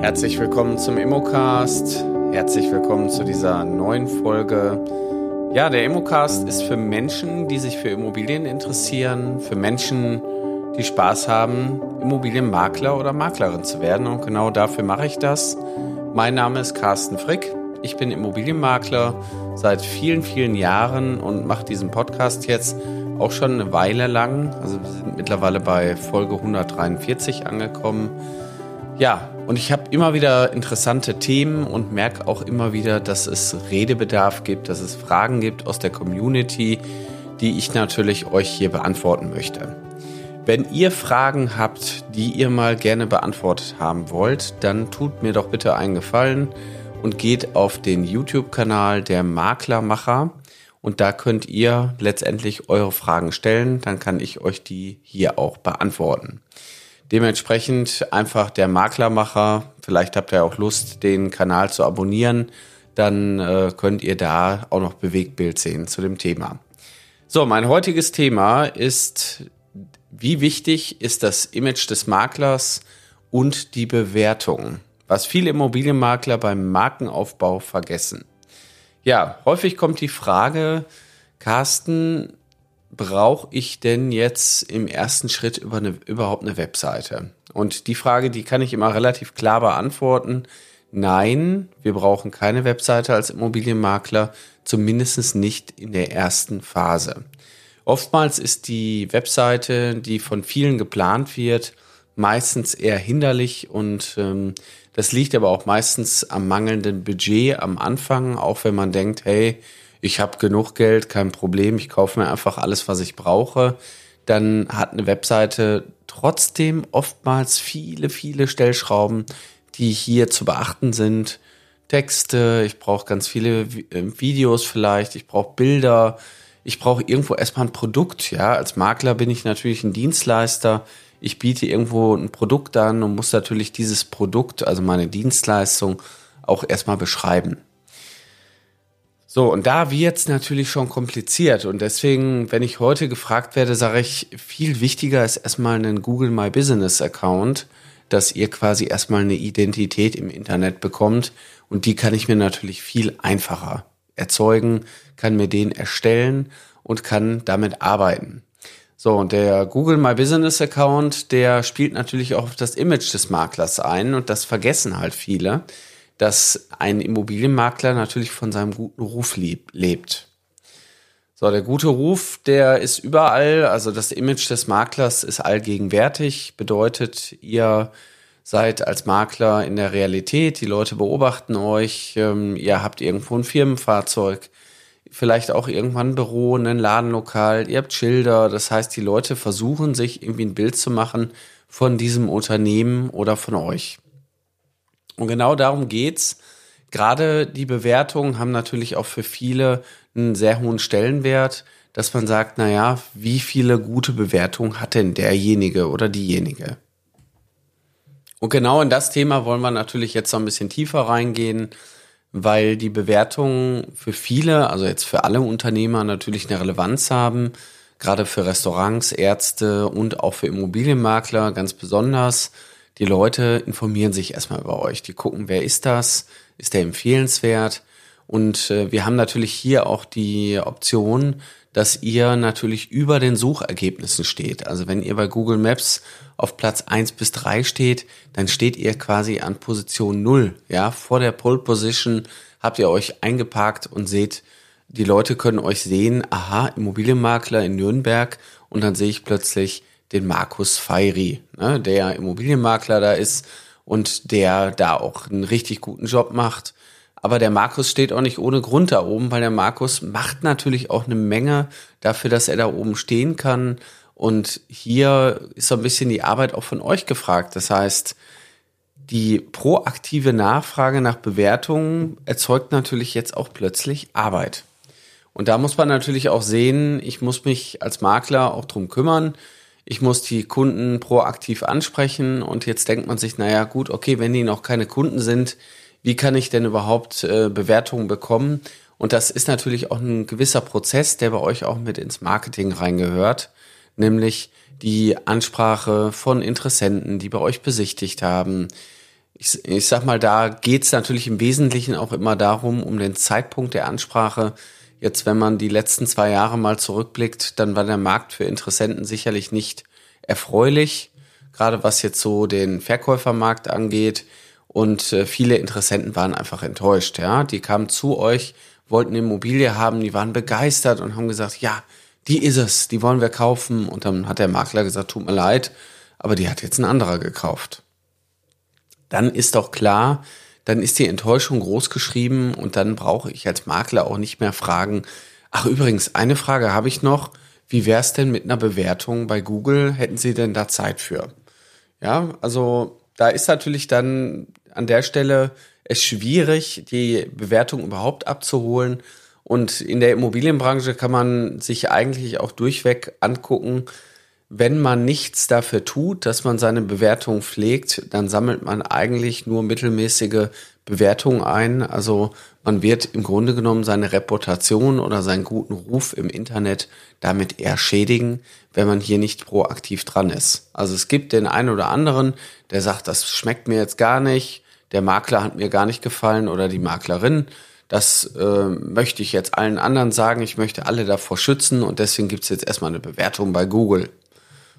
Herzlich willkommen zum Immocast. Herzlich willkommen zu dieser neuen Folge. Ja, der Immocast ist für Menschen, die sich für Immobilien interessieren, für Menschen, die Spaß haben, Immobilienmakler oder Maklerin zu werden. Und genau dafür mache ich das. Mein Name ist Carsten Frick. Ich bin Immobilienmakler seit vielen, vielen Jahren und mache diesen Podcast jetzt auch schon eine Weile lang. Also wir sind mittlerweile bei Folge 143 angekommen. Ja, und ich habe immer wieder interessante Themen und merke auch immer wieder, dass es Redebedarf gibt, dass es Fragen gibt aus der Community, die ich natürlich euch hier beantworten möchte. Wenn ihr Fragen habt, die ihr mal gerne beantwortet haben wollt, dann tut mir doch bitte einen Gefallen und geht auf den YouTube-Kanal der Maklermacher und da könnt ihr letztendlich eure Fragen stellen, dann kann ich euch die hier auch beantworten. Dementsprechend einfach der Maklermacher. Vielleicht habt ihr auch Lust, den Kanal zu abonnieren. Dann äh, könnt ihr da auch noch Bewegtbild sehen zu dem Thema. So, mein heutiges Thema ist, wie wichtig ist das Image des Maklers und die Bewertung? Was viele Immobilienmakler beim Markenaufbau vergessen. Ja, häufig kommt die Frage, Carsten, brauche ich denn jetzt im ersten Schritt über eine, überhaupt eine Webseite? Und die Frage, die kann ich immer relativ klar beantworten. Nein, wir brauchen keine Webseite als Immobilienmakler, zumindest nicht in der ersten Phase. Oftmals ist die Webseite, die von vielen geplant wird, meistens eher hinderlich und ähm, das liegt aber auch meistens am mangelnden Budget am Anfang, auch wenn man denkt, hey, ich habe genug Geld, kein Problem, ich kaufe mir einfach alles, was ich brauche, dann hat eine Webseite trotzdem oftmals viele, viele Stellschrauben, die hier zu beachten sind. Texte, ich brauche ganz viele äh, Videos vielleicht, ich brauche Bilder, ich brauche irgendwo erstmal ein Produkt, ja. Als Makler bin ich natürlich ein Dienstleister. Ich biete irgendwo ein Produkt an und muss natürlich dieses Produkt, also meine Dienstleistung, auch erstmal beschreiben. So, und da wird's natürlich schon kompliziert. Und deswegen, wenn ich heute gefragt werde, sage ich, viel wichtiger ist erstmal einen Google My Business Account, dass ihr quasi erstmal eine Identität im Internet bekommt. Und die kann ich mir natürlich viel einfacher erzeugen, kann mir den erstellen und kann damit arbeiten. So, und der Google My Business Account, der spielt natürlich auch auf das Image des Maklers ein und das vergessen halt viele dass ein Immobilienmakler natürlich von seinem guten Ruf lebt. So, der gute Ruf, der ist überall, also das Image des Maklers ist allgegenwärtig, bedeutet, ihr seid als Makler in der Realität, die Leute beobachten euch, ähm, ihr habt irgendwo ein Firmenfahrzeug, vielleicht auch irgendwann ein Büro, ein Ladenlokal, ihr habt Schilder, das heißt, die Leute versuchen sich irgendwie ein Bild zu machen von diesem Unternehmen oder von euch. Und genau darum geht's. Gerade die Bewertungen haben natürlich auch für viele einen sehr hohen Stellenwert, dass man sagt, na ja, wie viele gute Bewertungen hat denn derjenige oder diejenige? Und genau in das Thema wollen wir natürlich jetzt noch ein bisschen tiefer reingehen, weil die Bewertungen für viele, also jetzt für alle Unternehmer natürlich eine Relevanz haben, gerade für Restaurants, Ärzte und auch für Immobilienmakler ganz besonders. Die Leute informieren sich erstmal über euch. Die gucken, wer ist das? Ist der empfehlenswert? Und äh, wir haben natürlich hier auch die Option, dass ihr natürlich über den Suchergebnissen steht. Also wenn ihr bei Google Maps auf Platz eins bis drei steht, dann steht ihr quasi an Position null. Ja, vor der Pole Position habt ihr euch eingeparkt und seht, die Leute können euch sehen, aha, Immobilienmakler in Nürnberg und dann sehe ich plötzlich, den Markus Feiry, ne, der Immobilienmakler da ist und der da auch einen richtig guten Job macht. Aber der Markus steht auch nicht ohne Grund da oben, weil der Markus macht natürlich auch eine Menge dafür, dass er da oben stehen kann. Und hier ist so ein bisschen die Arbeit auch von euch gefragt. Das heißt, die proaktive Nachfrage nach Bewertungen erzeugt natürlich jetzt auch plötzlich Arbeit. Und da muss man natürlich auch sehen, ich muss mich als Makler auch drum kümmern, ich muss die Kunden proaktiv ansprechen und jetzt denkt man sich, naja gut, okay, wenn die noch keine Kunden sind, wie kann ich denn überhaupt äh, Bewertungen bekommen? Und das ist natürlich auch ein gewisser Prozess, der bei euch auch mit ins Marketing reingehört, nämlich die Ansprache von Interessenten, die bei euch besichtigt haben. ich, ich sag mal, da geht's natürlich im Wesentlichen auch immer darum, um den Zeitpunkt der Ansprache. Jetzt, wenn man die letzten zwei Jahre mal zurückblickt, dann war der Markt für Interessenten sicherlich nicht erfreulich, gerade was jetzt so den Verkäufermarkt angeht. Und äh, viele Interessenten waren einfach enttäuscht. Ja, die kamen zu euch, wollten eine Immobilie haben, die waren begeistert und haben gesagt, ja, die ist es, die wollen wir kaufen. Und dann hat der Makler gesagt, tut mir leid, aber die hat jetzt ein anderer gekauft. Dann ist doch klar, dann ist die Enttäuschung groß geschrieben und dann brauche ich als Makler auch nicht mehr fragen. Ach übrigens, eine Frage habe ich noch. Wie wäre es denn mit einer Bewertung bei Google? Hätten Sie denn da Zeit für? Ja, also da ist natürlich dann an der Stelle es schwierig, die Bewertung überhaupt abzuholen. Und in der Immobilienbranche kann man sich eigentlich auch durchweg angucken, wenn man nichts dafür tut, dass man seine Bewertung pflegt, dann sammelt man eigentlich nur mittelmäßige Bewertungen ein. Also man wird im Grunde genommen seine Reputation oder seinen guten Ruf im Internet damit eher schädigen, wenn man hier nicht proaktiv dran ist. Also es gibt den einen oder anderen, der sagt, das schmeckt mir jetzt gar nicht, der Makler hat mir gar nicht gefallen oder die Maklerin. Das äh, möchte ich jetzt allen anderen sagen. Ich möchte alle davor schützen und deswegen gibt es jetzt erstmal eine Bewertung bei Google.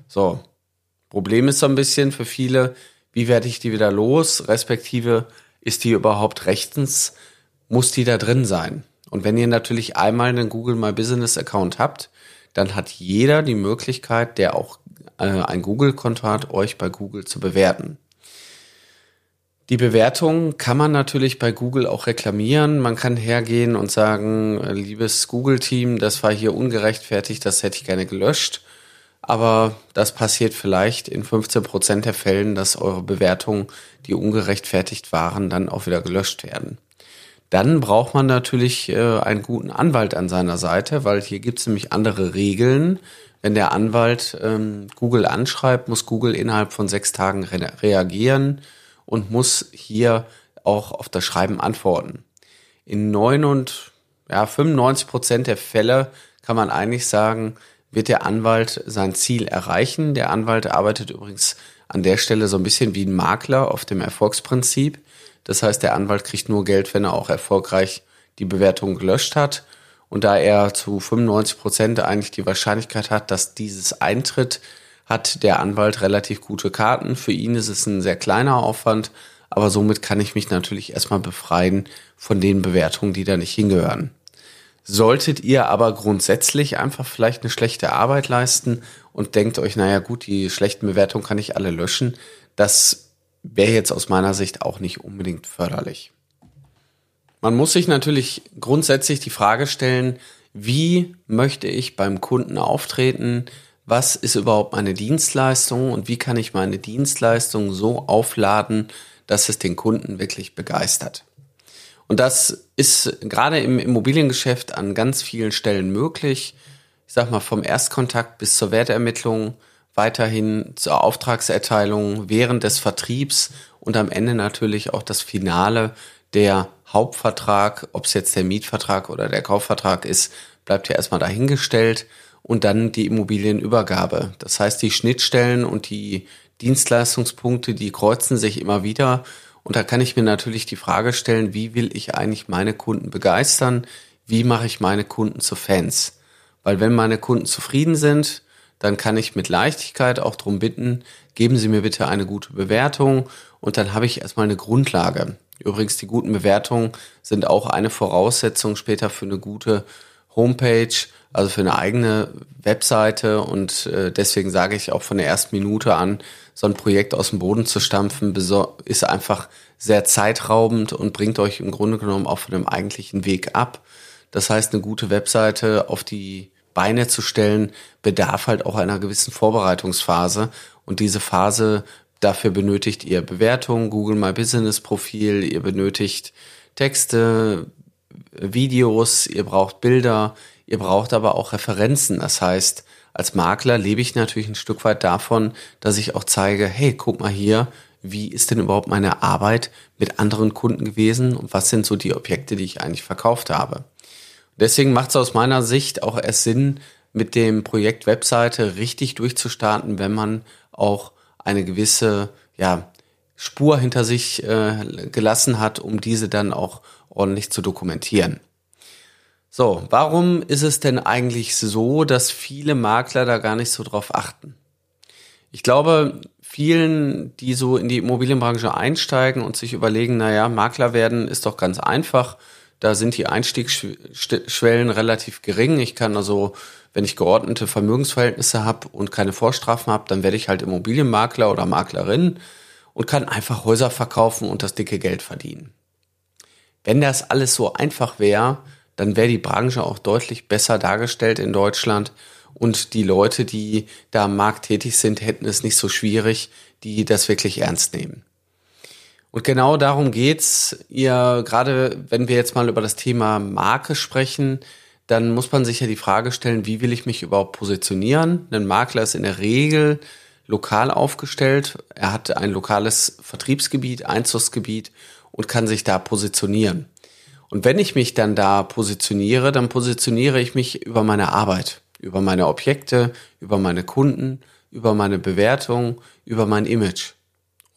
So. Problem ist so ein bisschen für viele, wie werde ich die wieder los? Respektive, ist die überhaupt rechtens? Muss die da drin sein? Und wenn ihr natürlich einmal einen Google My Business Account habt, dann hat jeder die Möglichkeit, der auch äh, ein Google-Konto hat, euch bei Google zu bewerten. Die Bewertung kann man natürlich bei Google auch reklamieren. Man kann hergehen und sagen, äh, liebes Google-Team, das war hier ungerechtfertigt, das hätte ich gerne gelöscht. Aber das passiert vielleicht in 15 Prozent der Fällen, dass eure Bewertungen, die ungerechtfertigt waren, dann auch wieder gelöscht werden. Dann braucht man natürlich äh, einen guten Anwalt an seiner Seite, weil hier gibt es nämlich andere Regeln. Wenn der Anwalt ähm, Google anschreibt, muss Google innerhalb von sechs Tagen re reagieren und muss hier auch auf das Schreiben antworten. In neun und ja, 95 Prozent der Fälle kann man eigentlich sagen, wird der Anwalt sein Ziel erreichen. Der Anwalt arbeitet übrigens an der Stelle so ein bisschen wie ein Makler auf dem Erfolgsprinzip. Das heißt, der Anwalt kriegt nur Geld, wenn er auch erfolgreich die Bewertung gelöscht hat. Und da er zu 95 Prozent eigentlich die Wahrscheinlichkeit hat, dass dieses eintritt, hat der Anwalt relativ gute Karten. Für ihn ist es ein sehr kleiner Aufwand, aber somit kann ich mich natürlich erstmal befreien von den Bewertungen, die da nicht hingehören. Solltet ihr aber grundsätzlich einfach vielleicht eine schlechte Arbeit leisten und denkt euch, naja gut, die schlechten Bewertungen kann ich alle löschen, das wäre jetzt aus meiner Sicht auch nicht unbedingt förderlich. Man muss sich natürlich grundsätzlich die Frage stellen, wie möchte ich beim Kunden auftreten? Was ist überhaupt meine Dienstleistung und wie kann ich meine Dienstleistung so aufladen, dass es den Kunden wirklich begeistert? Und das ist gerade im Immobiliengeschäft an ganz vielen Stellen möglich. Ich sag mal, vom Erstkontakt bis zur Wertermittlung, weiterhin zur Auftragserteilung, während des Vertriebs und am Ende natürlich auch das Finale, der Hauptvertrag, ob es jetzt der Mietvertrag oder der Kaufvertrag ist, bleibt ja erstmal dahingestellt und dann die Immobilienübergabe. Das heißt, die Schnittstellen und die Dienstleistungspunkte, die kreuzen sich immer wieder und da kann ich mir natürlich die Frage stellen, wie will ich eigentlich meine Kunden begeistern? Wie mache ich meine Kunden zu Fans? Weil wenn meine Kunden zufrieden sind, dann kann ich mit Leichtigkeit auch darum bitten, geben Sie mir bitte eine gute Bewertung und dann habe ich erstmal eine Grundlage. Übrigens, die guten Bewertungen sind auch eine Voraussetzung später für eine gute Homepage, also für eine eigene Webseite und äh, deswegen sage ich auch von der ersten Minute an, so ein Projekt aus dem Boden zu stampfen, ist einfach sehr zeitraubend und bringt euch im Grunde genommen auch von dem eigentlichen Weg ab. Das heißt, eine gute Webseite auf die Beine zu stellen, bedarf halt auch einer gewissen Vorbereitungsphase. Und diese Phase, dafür benötigt ihr Bewertungen, Google My Business Profil, ihr benötigt Texte, Videos, ihr braucht Bilder, ihr braucht aber auch Referenzen. Das heißt, als Makler lebe ich natürlich ein Stück weit davon, dass ich auch zeige, hey, guck mal hier, wie ist denn überhaupt meine Arbeit mit anderen Kunden gewesen und was sind so die Objekte, die ich eigentlich verkauft habe. Deswegen macht es aus meiner Sicht auch erst Sinn, mit dem Projekt Webseite richtig durchzustarten, wenn man auch eine gewisse ja, Spur hinter sich äh, gelassen hat, um diese dann auch ordentlich zu dokumentieren. So, warum ist es denn eigentlich so, dass viele Makler da gar nicht so drauf achten? Ich glaube, vielen, die so in die Immobilienbranche einsteigen und sich überlegen, naja, Makler werden ist doch ganz einfach. Da sind die Einstiegsschwellen relativ gering. Ich kann also, wenn ich geordnete Vermögensverhältnisse habe und keine Vorstrafen habe, dann werde ich halt Immobilienmakler oder Maklerin und kann einfach Häuser verkaufen und das dicke Geld verdienen. Wenn das alles so einfach wäre, dann wäre die Branche auch deutlich besser dargestellt in Deutschland und die Leute, die da am Markt tätig sind, hätten es nicht so schwierig, die das wirklich ernst nehmen. Und genau darum geht's. Ihr, gerade wenn wir jetzt mal über das Thema Marke sprechen, dann muss man sich ja die Frage stellen, wie will ich mich überhaupt positionieren? Ein Makler ist in der Regel lokal aufgestellt. Er hat ein lokales Vertriebsgebiet, Einzugsgebiet und kann sich da positionieren. Und wenn ich mich dann da positioniere, dann positioniere ich mich über meine Arbeit, über meine Objekte, über meine Kunden, über meine Bewertung, über mein Image.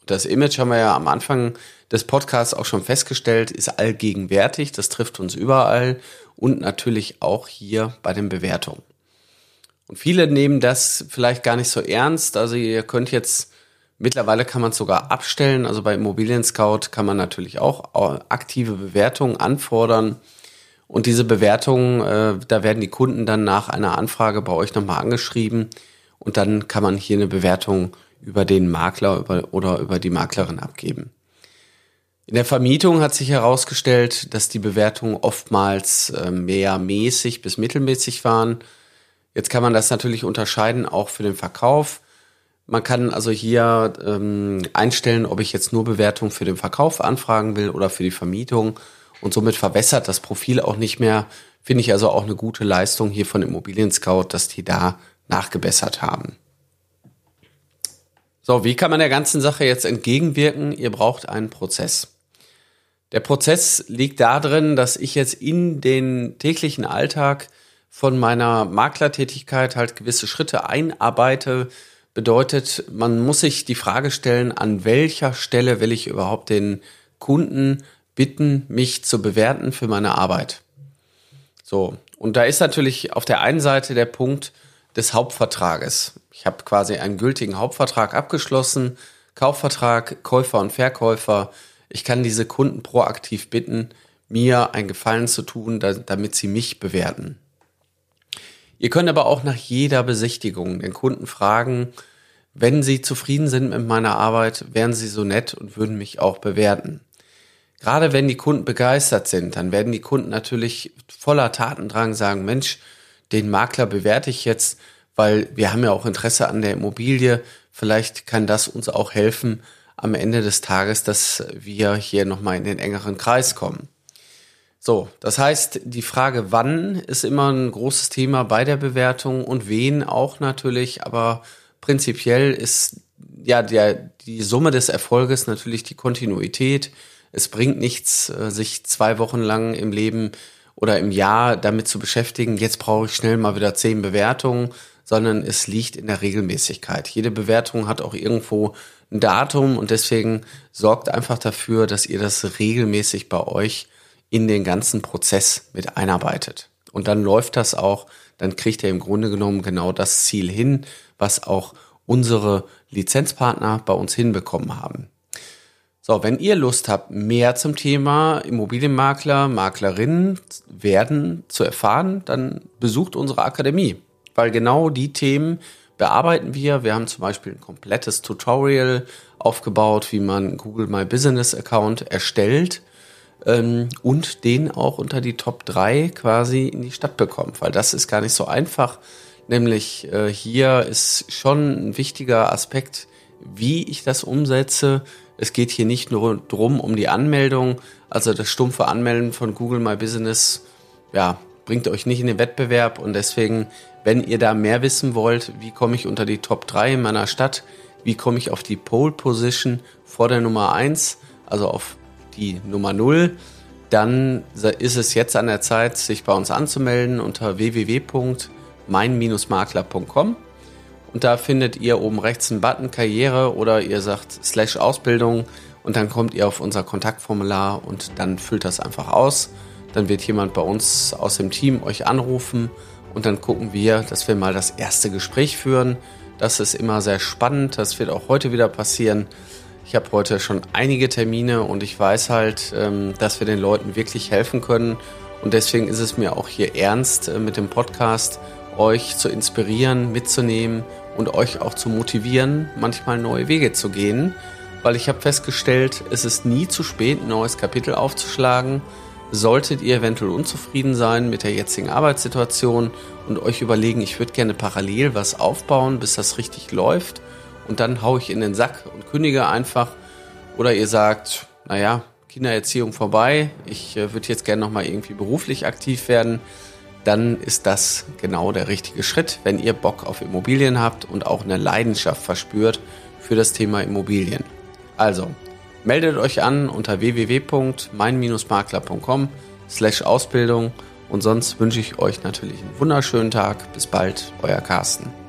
Und das Image haben wir ja am Anfang des Podcasts auch schon festgestellt, ist allgegenwärtig, das trifft uns überall und natürlich auch hier bei den Bewertungen. Und viele nehmen das vielleicht gar nicht so ernst. Also ihr könnt jetzt Mittlerweile kann man es sogar abstellen. Also bei Immobilien Scout kann man natürlich auch aktive Bewertungen anfordern. Und diese Bewertungen, äh, da werden die Kunden dann nach einer Anfrage bei euch nochmal angeschrieben. Und dann kann man hier eine Bewertung über den Makler über, oder über die Maklerin abgeben. In der Vermietung hat sich herausgestellt, dass die Bewertungen oftmals äh, mehr mäßig bis mittelmäßig waren. Jetzt kann man das natürlich unterscheiden, auch für den Verkauf. Man kann also hier ähm, einstellen, ob ich jetzt nur Bewertung für den Verkauf anfragen will oder für die Vermietung. Und somit verwässert das Profil auch nicht mehr. Finde ich also auch eine gute Leistung hier von Immobilien Scout, dass die da nachgebessert haben. So, wie kann man der ganzen Sache jetzt entgegenwirken? Ihr braucht einen Prozess. Der Prozess liegt darin, dass ich jetzt in den täglichen Alltag von meiner Maklertätigkeit halt gewisse Schritte einarbeite, bedeutet, man muss sich die Frage stellen, an welcher Stelle will ich überhaupt den Kunden bitten, mich zu bewerten für meine Arbeit. So, und da ist natürlich auf der einen Seite der Punkt des Hauptvertrages. Ich habe quasi einen gültigen Hauptvertrag abgeschlossen, Kaufvertrag, Käufer und Verkäufer. Ich kann diese Kunden proaktiv bitten, mir einen Gefallen zu tun, damit sie mich bewerten. Ihr könnt aber auch nach jeder Besichtigung den Kunden fragen, wenn sie zufrieden sind mit meiner Arbeit, wären sie so nett und würden mich auch bewerten. Gerade wenn die Kunden begeistert sind, dann werden die Kunden natürlich voller Tatendrang sagen, Mensch, den Makler bewerte ich jetzt, weil wir haben ja auch Interesse an der Immobilie. Vielleicht kann das uns auch helfen am Ende des Tages, dass wir hier nochmal in den engeren Kreis kommen. So, das heißt, die Frage wann ist immer ein großes Thema bei der Bewertung und wen auch natürlich, aber prinzipiell ist ja der, die Summe des Erfolges natürlich die Kontinuität. Es bringt nichts, äh, sich zwei Wochen lang im Leben oder im Jahr damit zu beschäftigen, jetzt brauche ich schnell mal wieder zehn Bewertungen, sondern es liegt in der Regelmäßigkeit. Jede Bewertung hat auch irgendwo ein Datum und deswegen sorgt einfach dafür, dass ihr das regelmäßig bei euch in den ganzen Prozess mit einarbeitet. Und dann läuft das auch, dann kriegt er im Grunde genommen genau das Ziel hin, was auch unsere Lizenzpartner bei uns hinbekommen haben. So, wenn ihr Lust habt, mehr zum Thema Immobilienmakler, Maklerinnen werden zu erfahren, dann besucht unsere Akademie, weil genau die Themen bearbeiten wir. Wir haben zum Beispiel ein komplettes Tutorial aufgebaut, wie man Google My Business Account erstellt ähm, und den auch unter die Top 3 quasi in die Stadt bekommt, weil das ist gar nicht so einfach. Nämlich äh, hier ist schon ein wichtiger Aspekt, wie ich das umsetze. Es geht hier nicht nur drum um die Anmeldung, also das stumpfe Anmelden von Google My Business, ja, bringt euch nicht in den Wettbewerb und deswegen, wenn ihr da mehr wissen wollt, wie komme ich unter die Top 3 in meiner Stadt, wie komme ich auf die Pole Position vor der Nummer 1, also auf die Nummer 0, dann ist es jetzt an der Zeit, sich bei uns anzumelden unter www.mein-makler.com. Und da findet ihr oben rechts einen Button Karriere oder ihr sagt Slash Ausbildung und dann kommt ihr auf unser Kontaktformular und dann füllt das einfach aus. Dann wird jemand bei uns aus dem Team euch anrufen und dann gucken wir, dass wir mal das erste Gespräch führen. Das ist immer sehr spannend. Das wird auch heute wieder passieren. Ich habe heute schon einige Termine und ich weiß halt, ähm, dass wir den Leuten wirklich helfen können. Und deswegen ist es mir auch hier ernst äh, mit dem Podcast, euch zu inspirieren, mitzunehmen und euch auch zu motivieren, manchmal neue Wege zu gehen. Weil ich habe festgestellt, es ist nie zu spät, ein neues Kapitel aufzuschlagen. Solltet ihr eventuell unzufrieden sein mit der jetzigen Arbeitssituation und euch überlegen, ich würde gerne parallel was aufbauen, bis das richtig läuft und dann haue ich in den Sack und kündige einfach. Oder ihr sagt, naja, Kindererziehung vorbei, ich äh, würde jetzt gerne nochmal irgendwie beruflich aktiv werden, dann ist das genau der richtige Schritt, wenn ihr Bock auf Immobilien habt und auch eine Leidenschaft verspürt für das Thema Immobilien. Also, meldet euch an unter www.mein-makler.com slash Ausbildung und sonst wünsche ich euch natürlich einen wunderschönen Tag. Bis bald, euer Carsten.